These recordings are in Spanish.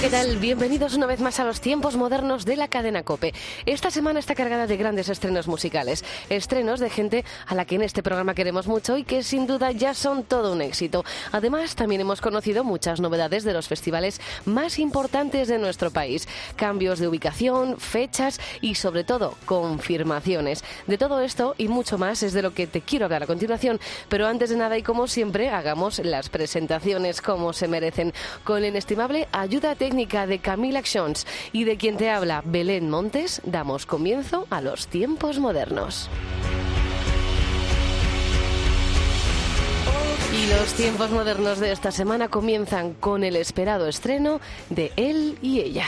¿Qué tal? Bienvenidos una vez más a los tiempos modernos de la cadena Cope. Esta semana está cargada de grandes estrenos musicales, estrenos de gente a la que en este programa queremos mucho y que sin duda ya son todo un éxito. Además, también hemos conocido muchas novedades de los festivales más importantes de nuestro país, cambios de ubicación, fechas y sobre todo confirmaciones. De todo esto y mucho más es de lo que te quiero hablar a continuación, pero antes de nada y como siempre, hagamos las presentaciones como se merecen con la inestimable ayuda técnica de Camila Actions y de quien te habla Belén Montes, damos comienzo a los tiempos modernos. Y los tiempos modernos de esta semana comienzan con el esperado estreno de Él y Ella.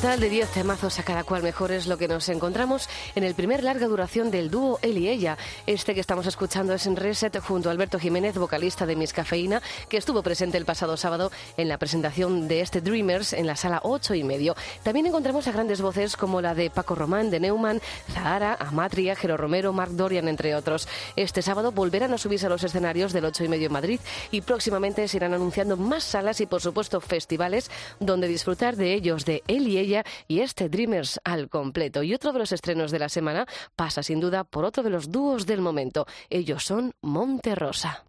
Total de 10 temazos a cada cual mejor es lo que nos encontramos en el primer larga duración del dúo Él y Ella. Este que estamos escuchando es en Reset junto a Alberto Jiménez, vocalista de Miss Cafeína, que estuvo presente el pasado sábado en la presentación de este Dreamers en la sala 8 y medio. También encontramos a grandes voces como la de Paco Román, de Neumann, Zahara, Amatria, Jero Romero, Marc Dorian, entre otros. Este sábado volverán a subirse a los escenarios del 8 y medio en Madrid y próximamente se irán anunciando más salas y, por supuesto, festivales donde disfrutar de ellos, de él y ella y este Dreamers al completo. Y otro de los estrenos de la semana pasa sin duda por otro de los dúos del momento. Ellos son Monte Rosa.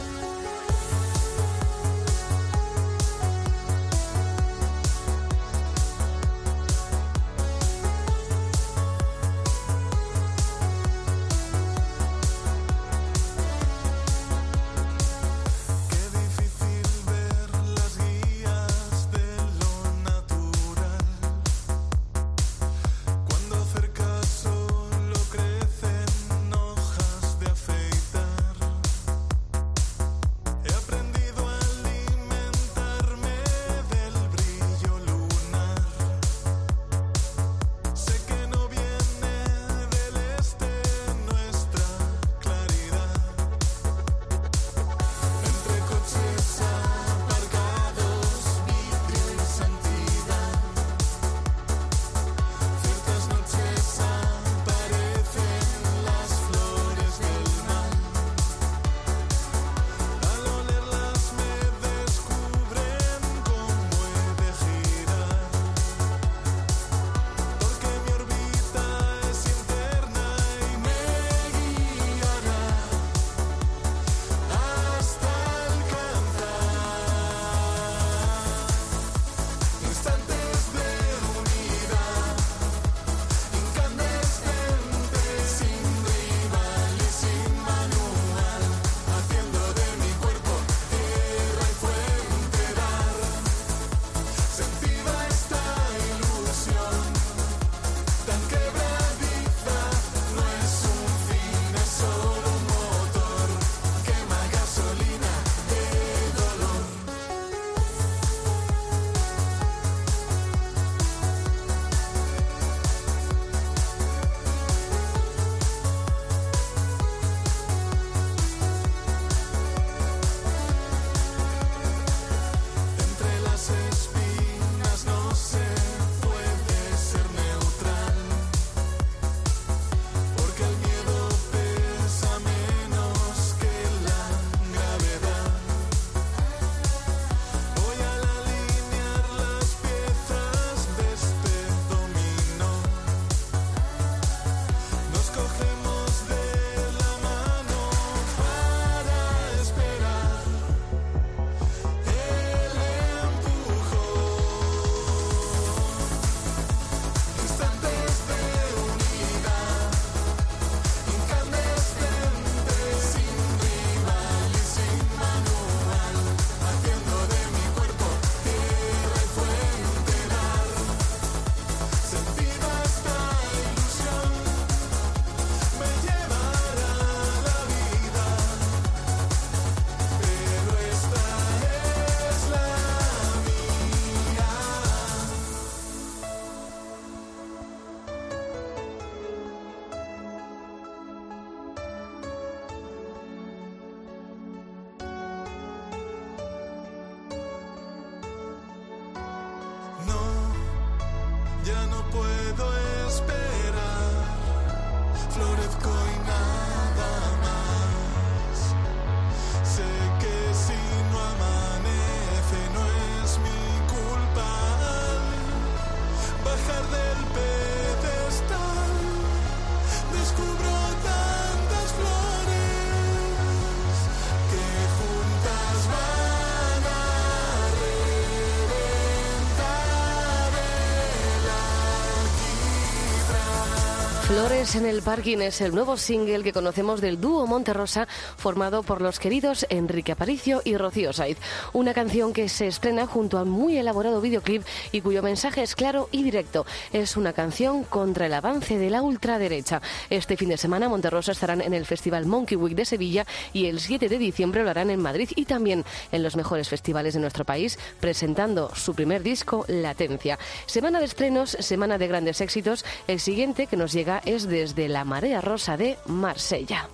El Flores en el Parking es el nuevo single que conocemos del dúo Monterrosa formado por los queridos Enrique Aparicio y Rocío Saiz. Una canción que se estrena junto a un muy elaborado videoclip y cuyo mensaje es claro y directo. Es una canción contra el avance de la ultraderecha. Este fin de semana Monterrosa estarán en el Festival Monkey Week de Sevilla y el 7 de diciembre lo harán en Madrid y también en los mejores festivales de nuestro país presentando su primer disco Latencia. Semana de estrenos, semana de grandes éxitos. El siguiente que nos llega es desde la Marea Rosa de Marsella.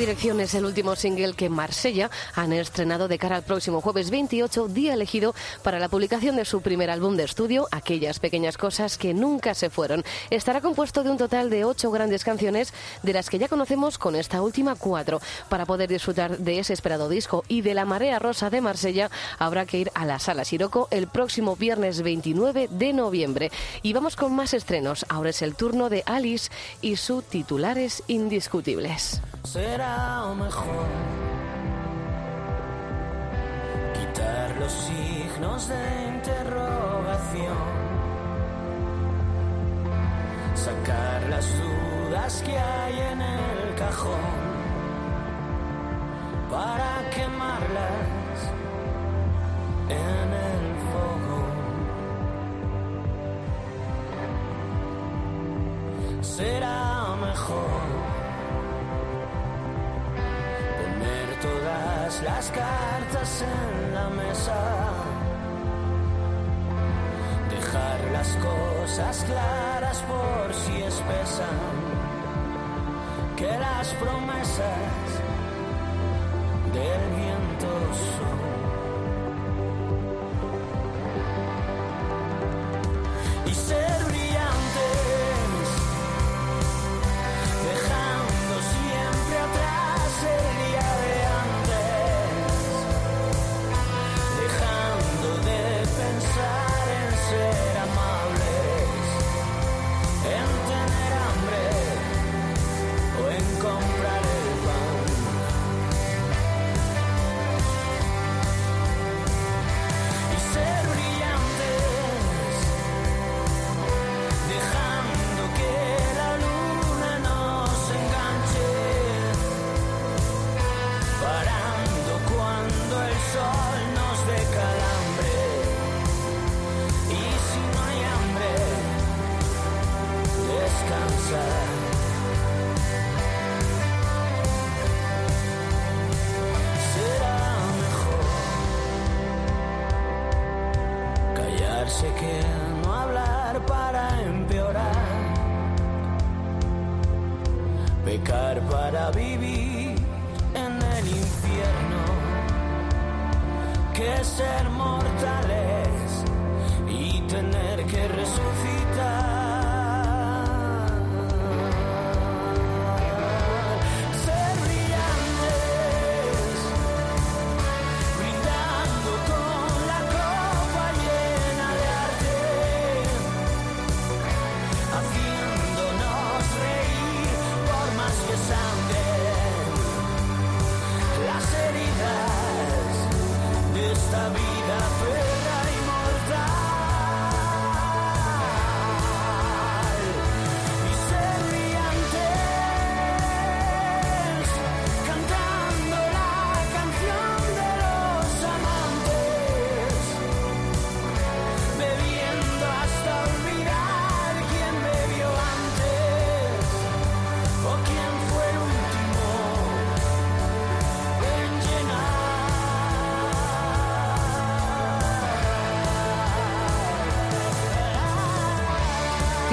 Dirección es el último single que Marsella han estrenado de cara al próximo jueves 28, día elegido para la publicación de su primer álbum de estudio, Aquellas pequeñas cosas que nunca se fueron. Estará compuesto de un total de ocho grandes canciones, de las que ya conocemos con esta última cuatro. Para poder disfrutar de ese esperado disco y de la marea rosa de Marsella, habrá que ir a la Sala Siroco el próximo viernes 29 de noviembre. Y vamos con más estrenos. Ahora es el turno de Alice y su titulares indiscutibles. Mejor. Quitar los signos de interrogación, sacar las dudas que hay en el cajón. Para quemarlas en el fuego. Será mejor todas las cartas en la mesa, dejar las cosas claras por si espesan, que las promesas del viento son. Pecar para vivir en el infierno, que ser mortales y tener que resucitar.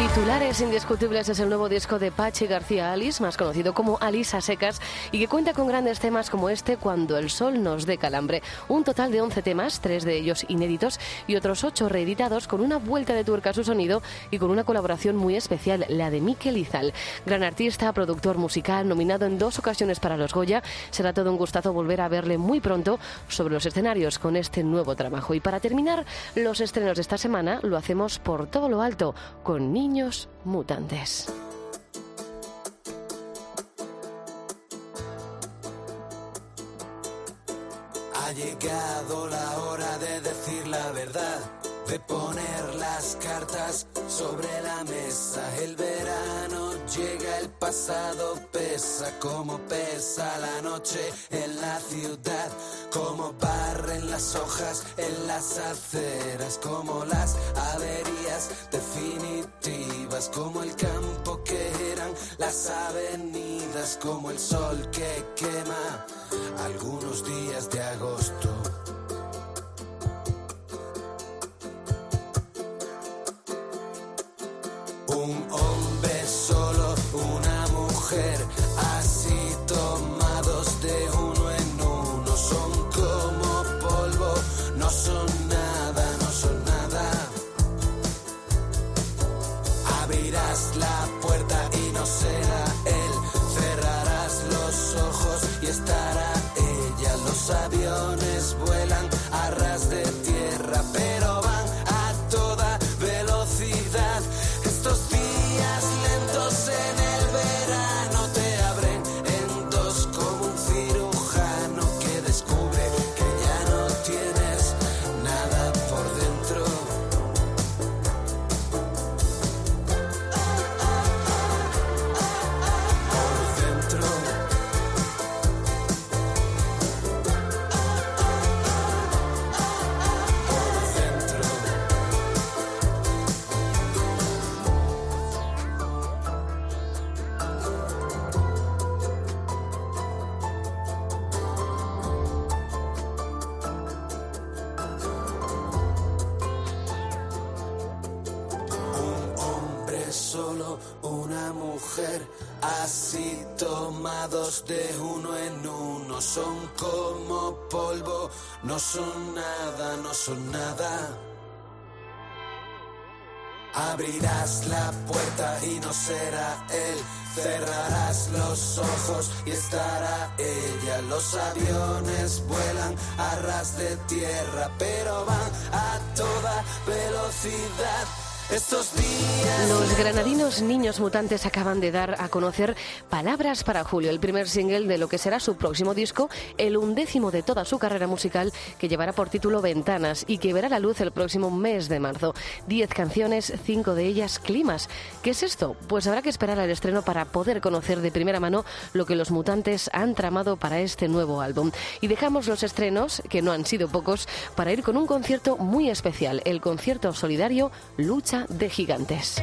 Titulares indiscutibles es el nuevo disco de Pachi García Alice, más conocido como Alisa Secas, y que cuenta con grandes temas como este Cuando el sol nos dé calambre. Un total de 11 temas, tres de ellos inéditos y otros ocho reeditados con una vuelta de tuerca a su sonido y con una colaboración muy especial, la de Mikel Izal. Gran artista, productor musical, nominado en dos ocasiones para los Goya. Será todo un gustazo volver a verle muy pronto sobre los escenarios con este nuevo trabajo. Y para terminar, los estrenos de esta semana lo hacemos por todo lo alto con Mutantes. Ha llegado la hora de decir la verdad, de poner las cartas sobre la mesa. El verano llega, el pasado pesa, como pesa la noche en la ciudad, como barren las hojas en las aceras, como las averías definitivas, como el campo que eran las avenidas, como el sol que quema algunos días de agosto. De uno en uno, son como polvo, no son nada, no son nada. Abrirás la puerta y no será él. Cerrarás los ojos y estará ella. Los aviones vuelan a ras de tierra, pero van a toda velocidad. Los granadinos Niños Mutantes acaban de dar a conocer Palabras para Julio, el primer single de lo que será su próximo disco, el undécimo de toda su carrera musical, que llevará por título Ventanas y que verá la luz el próximo mes de marzo. Diez canciones, cinco de ellas climas. ¿Qué es esto? Pues habrá que esperar al estreno para poder conocer de primera mano lo que los mutantes han tramado para este nuevo álbum. Y dejamos los estrenos, que no han sido pocos, para ir con un concierto muy especial, el concierto solidario Lucha de Gigantes.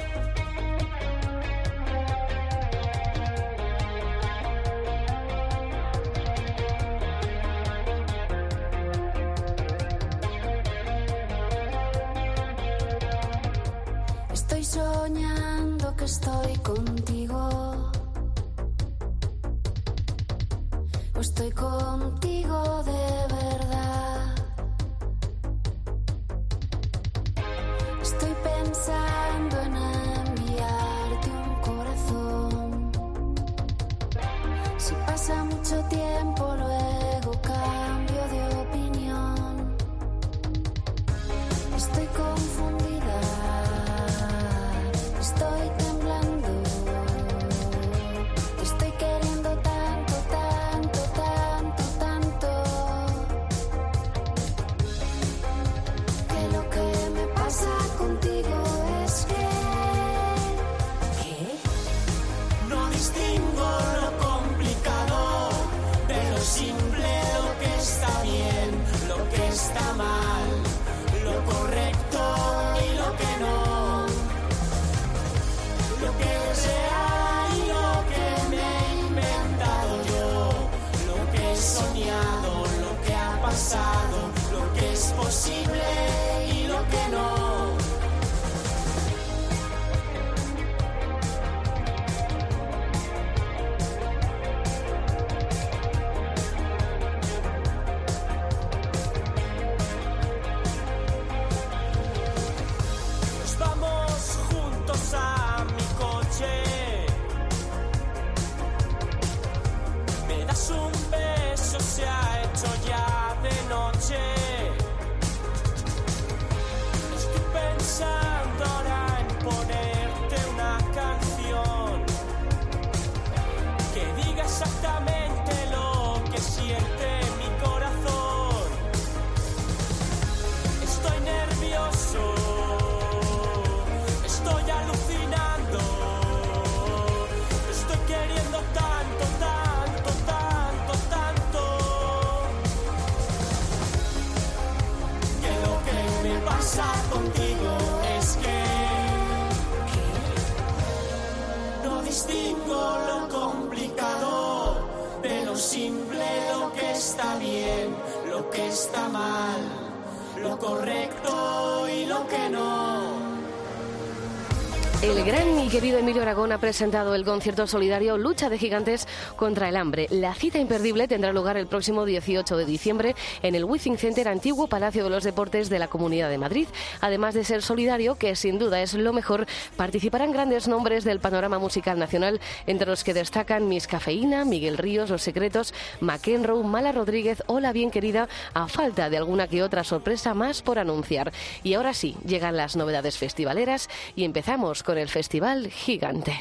Presentado el concierto solidario Lucha de Gigantes contra el Hambre. La cita imperdible tendrá lugar el próximo 18 de diciembre en el Withing Center, antiguo Palacio de los Deportes de la Comunidad de Madrid. Además de ser solidario, que sin duda es lo mejor, participarán grandes nombres del panorama musical nacional, entre los que destacan Miss Cafeína, Miguel Ríos, Los Secretos, McEnroe, Mala Rodríguez o La Bien Querida, a falta de alguna que otra sorpresa más por anunciar. Y ahora sí, llegan las novedades festivaleras y empezamos con el Festival Gigante.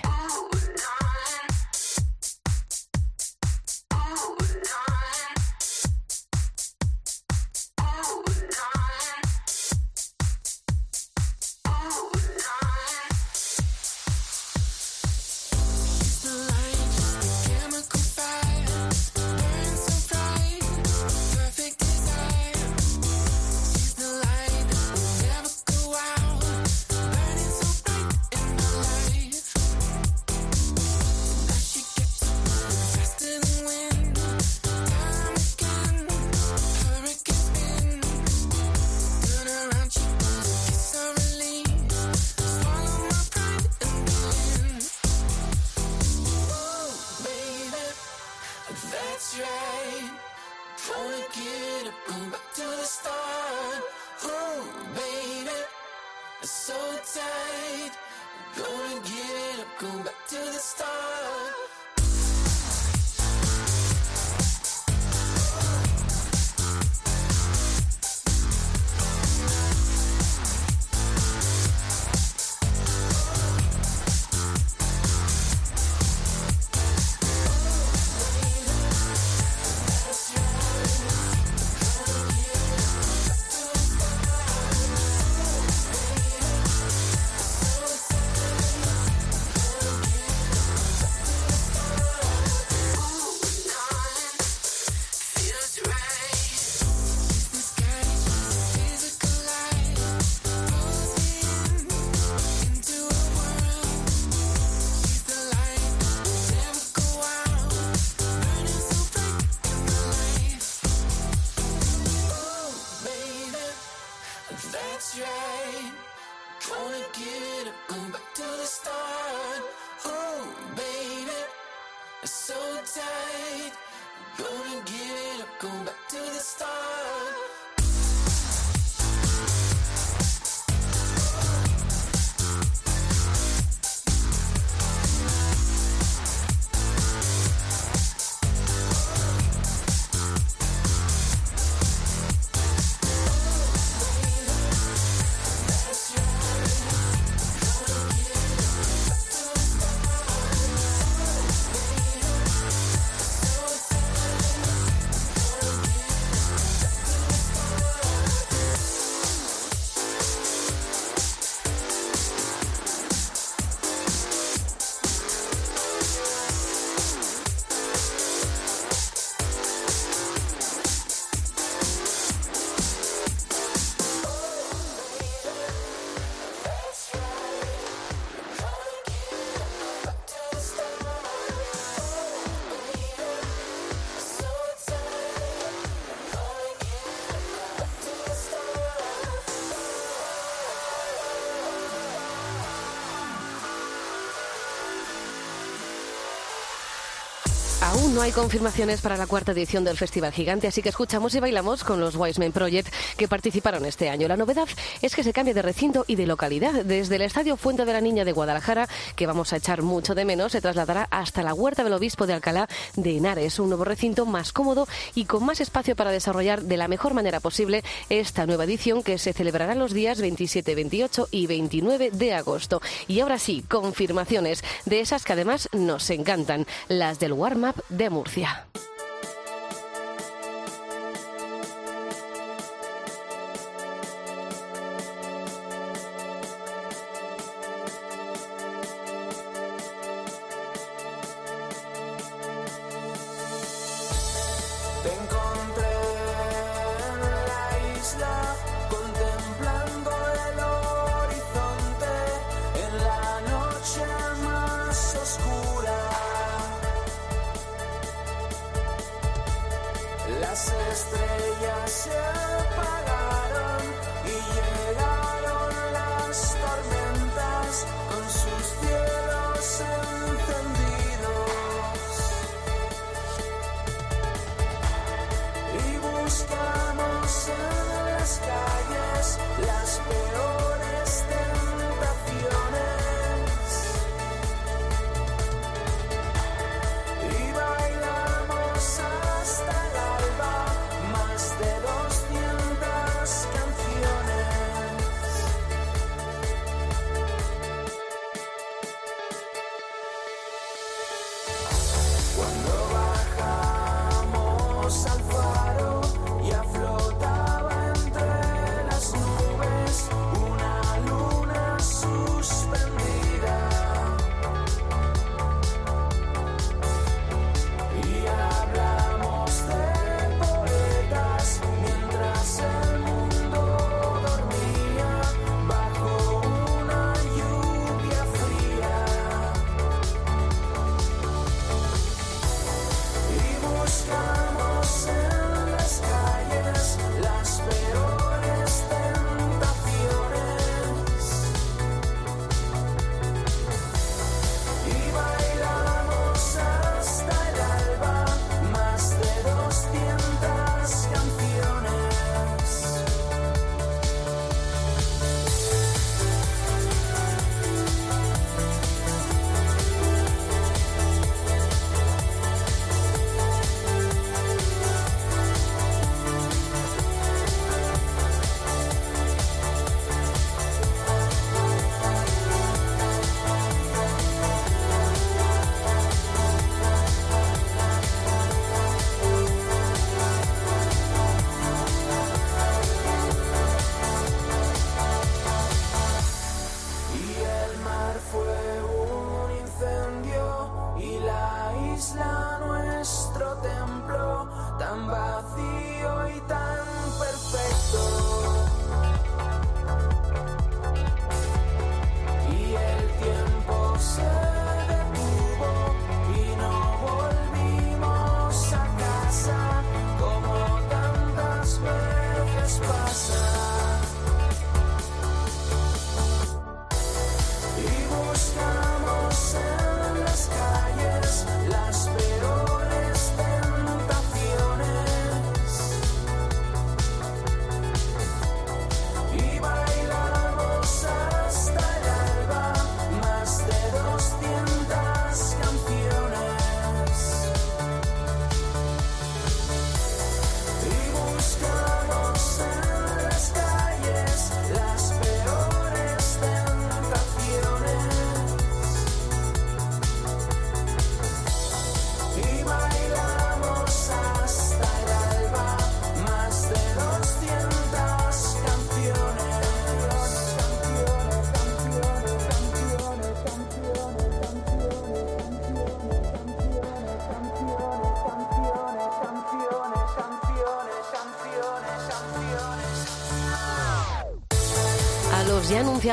No hay confirmaciones para la cuarta edición del Festival Gigante, así que escuchamos y bailamos con los Wise Men Project que participaron este año. La novedad es que se cambia de recinto y de localidad. Desde el Estadio Fuente de la Niña de Guadalajara, que vamos a echar mucho de menos, se trasladará hasta la Huerta del Obispo de Alcalá de Henares, un nuevo recinto más cómodo y con más espacio para desarrollar de la mejor manera posible esta nueva edición que se celebrará los días 27, 28 y 29 de agosto. Y ahora sí, confirmaciones de esas que además nos encantan, las del warm-up de Murcia.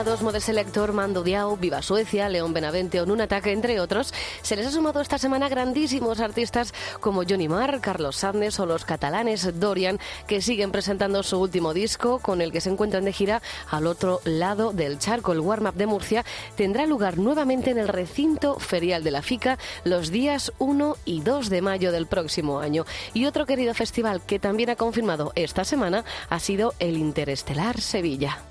Los ya anunciados Mode Selector, Mando Diao, Viva Suecia, León Benavente o Nunatak, entre otros, se les ha sumado esta semana grandísimos artistas como Johnny Marr, Carlos Sandes o los catalanes Dorian, que siguen presentando su último disco, con el que se encuentran de gira al otro lado del charco. El warm-up de Murcia tendrá lugar nuevamente en el recinto ferial de la FICA los días 1 y 2 de mayo del próximo año. Y otro querido festival que también ha confirmado esta semana ha sido el Interestelar Sevilla.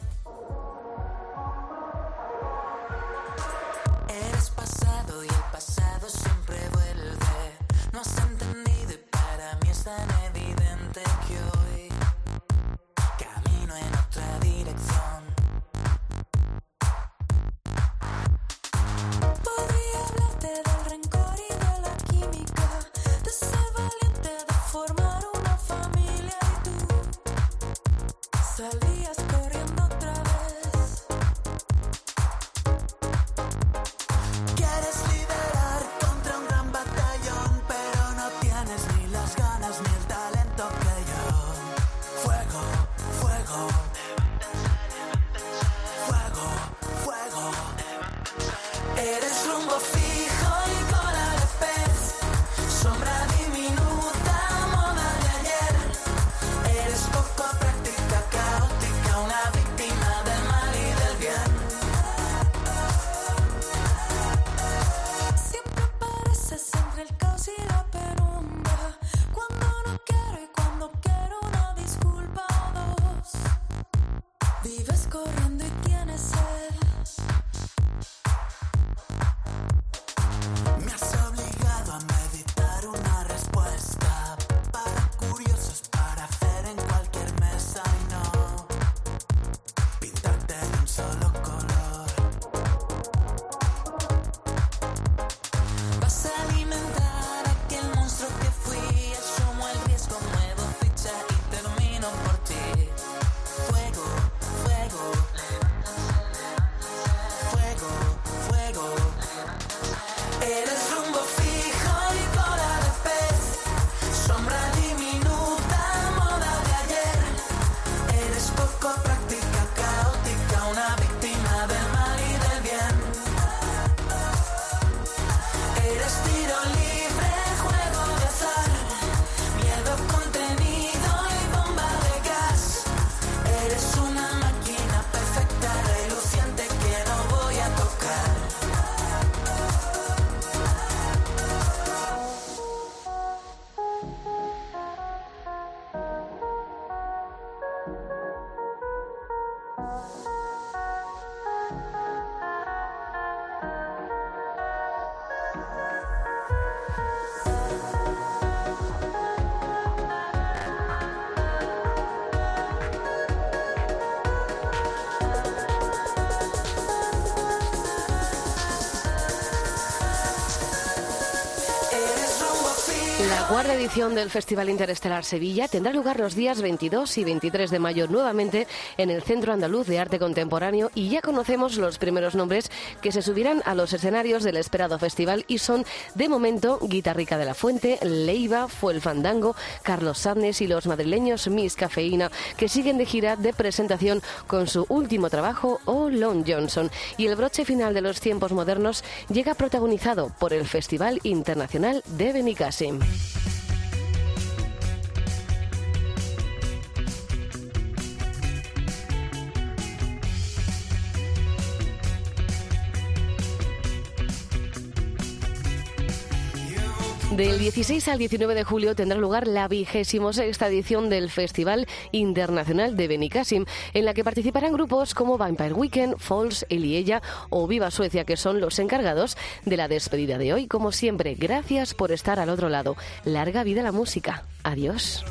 Edición del Festival Interestelar Sevilla. Tendrá lugar los días 22 y 23 de mayo nuevamente en el Centro Andaluz de Arte Contemporáneo. Y ya conocemos los primeros nombres que se subirán a los escenarios del esperado festival y son de momento Guitarrica de la Fuente, Leiva, Fue el Fandango, Carlos Sandes y los madrileños Miss Cafeína que siguen de gira de presentación con su último trabajo O Long Johnson. Y el broche final de los tiempos modernos llega protagonizado por el Festival Internacional de Benicassim. Del 16 al 19 de julio tendrá lugar la vigésimo sexta edición del Festival Internacional de Benicassim, en la que participarán grupos como Vampire Weekend, Falls, Eliella o Viva Suecia, que son los encargados de la despedida de hoy. Como siempre, gracias por estar al otro lado. Larga vida la música. Adiós.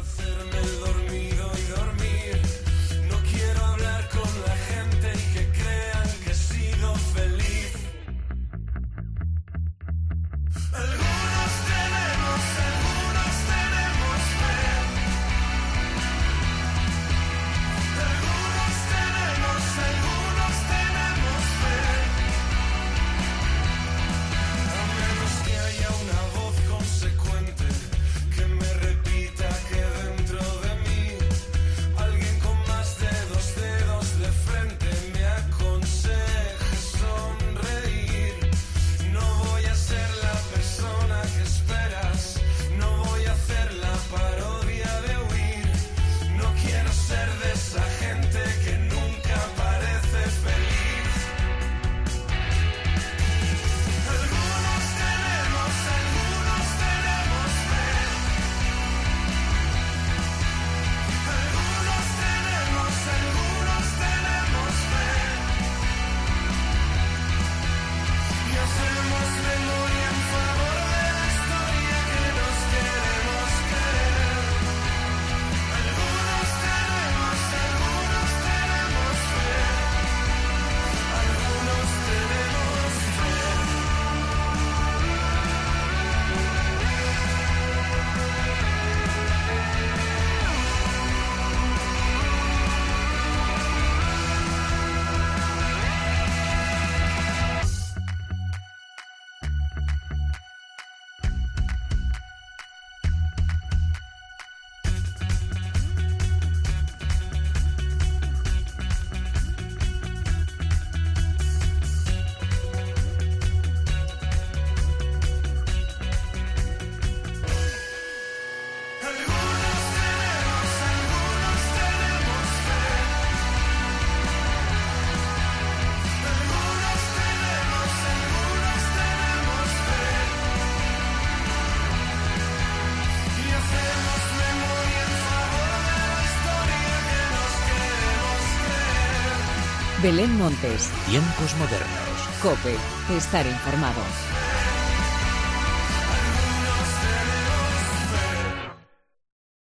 Belén Montes, Tiempos modernos. Cope, estar informado.